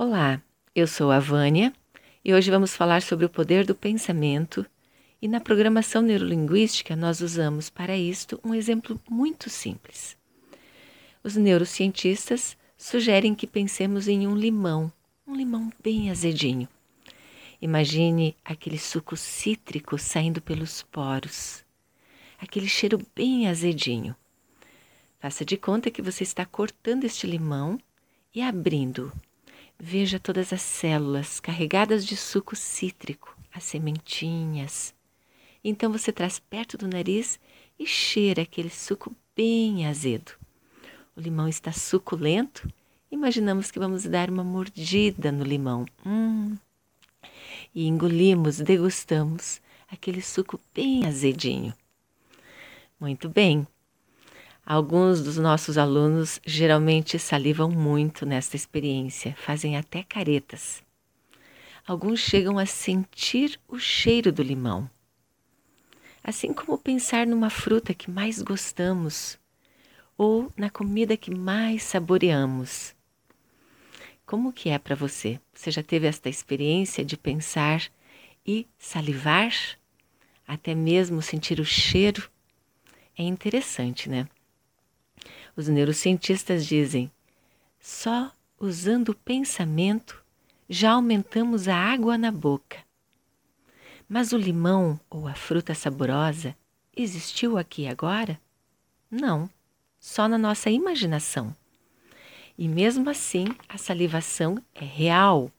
Olá, eu sou a Vânia e hoje vamos falar sobre o poder do pensamento. E na programação neurolinguística, nós usamos para isto um exemplo muito simples. Os neurocientistas sugerem que pensemos em um limão, um limão bem azedinho. Imagine aquele suco cítrico saindo pelos poros, aquele cheiro bem azedinho. Faça de conta que você está cortando este limão e abrindo Veja todas as células carregadas de suco cítrico, as sementinhas. Então você traz perto do nariz e cheira aquele suco bem azedo. O limão está suculento. Imaginamos que vamos dar uma mordida no limão. Hum. E engolimos, degustamos aquele suco bem azedinho. Muito bem. Alguns dos nossos alunos geralmente salivam muito nesta experiência, fazem até caretas. Alguns chegam a sentir o cheiro do limão. Assim como pensar numa fruta que mais gostamos ou na comida que mais saboreamos. Como que é para você? Você já teve esta experiência de pensar e salivar? Até mesmo sentir o cheiro? É interessante, né? Os neurocientistas dizem: só usando o pensamento já aumentamos a água na boca. Mas o limão ou a fruta saborosa existiu aqui agora? Não, só na nossa imaginação. E mesmo assim, a salivação é real.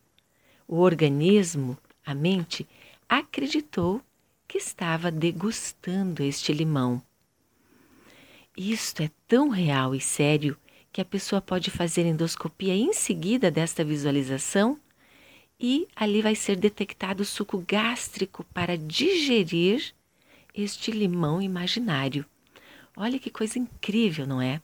O organismo, a mente, acreditou que estava degustando este limão. Isto é tão real e sério que a pessoa pode fazer endoscopia em seguida desta visualização e ali vai ser detectado o suco gástrico para digerir este limão imaginário. Olha que coisa incrível, não é?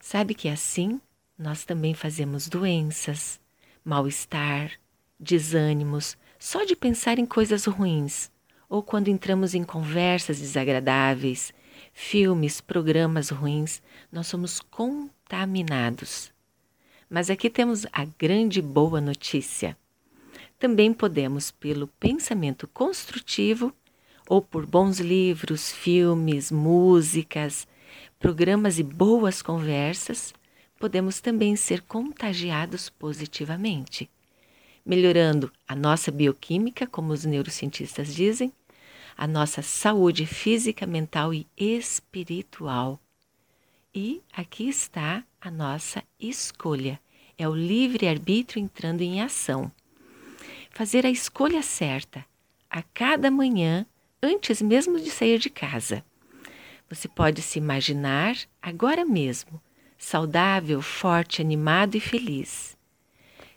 Sabe que assim nós também fazemos doenças, mal-estar, desânimos, só de pensar em coisas ruins, ou quando entramos em conversas desagradáveis, filmes, programas ruins, nós somos contaminados. Mas aqui temos a grande boa notícia. Também podemos, pelo pensamento construtivo, ou por bons livros, filmes, músicas, programas e boas conversas, podemos também ser contagiados positivamente, melhorando a nossa bioquímica, como os neurocientistas dizem, a nossa saúde física, mental e espiritual. E aqui está a nossa escolha. É o livre-arbítrio entrando em ação. Fazer a escolha certa a cada manhã, antes mesmo de sair de casa. Você pode se imaginar agora mesmo, saudável, forte, animado e feliz.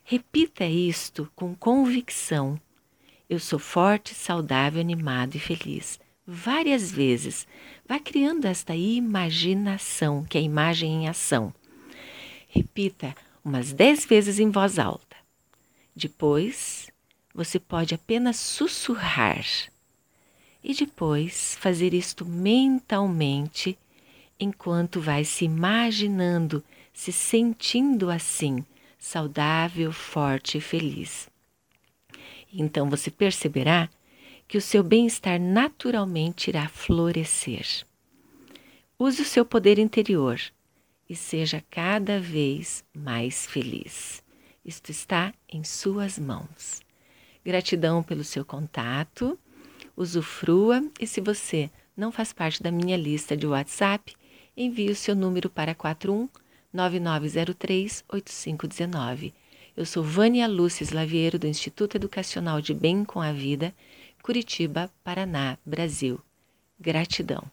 Repita isto com convicção eu sou forte, saudável, animado e feliz. Várias vezes. Vá criando esta imaginação, que é a imagem em ação. Repita umas dez vezes em voz alta. Depois, você pode apenas sussurrar. E depois fazer isto mentalmente, enquanto vai se imaginando, se sentindo assim, saudável, forte e feliz. Então você perceberá que o seu bem-estar naturalmente irá florescer. Use o seu poder interior e seja cada vez mais feliz. Isto está em suas mãos. Gratidão pelo seu contato, usufrua e se você não faz parte da minha lista de WhatsApp, envie o seu número para 41 9903 8519 eu sou Vânia Lúcia Slaviero, do Instituto Educacional de Bem com a Vida, Curitiba, Paraná, Brasil. Gratidão.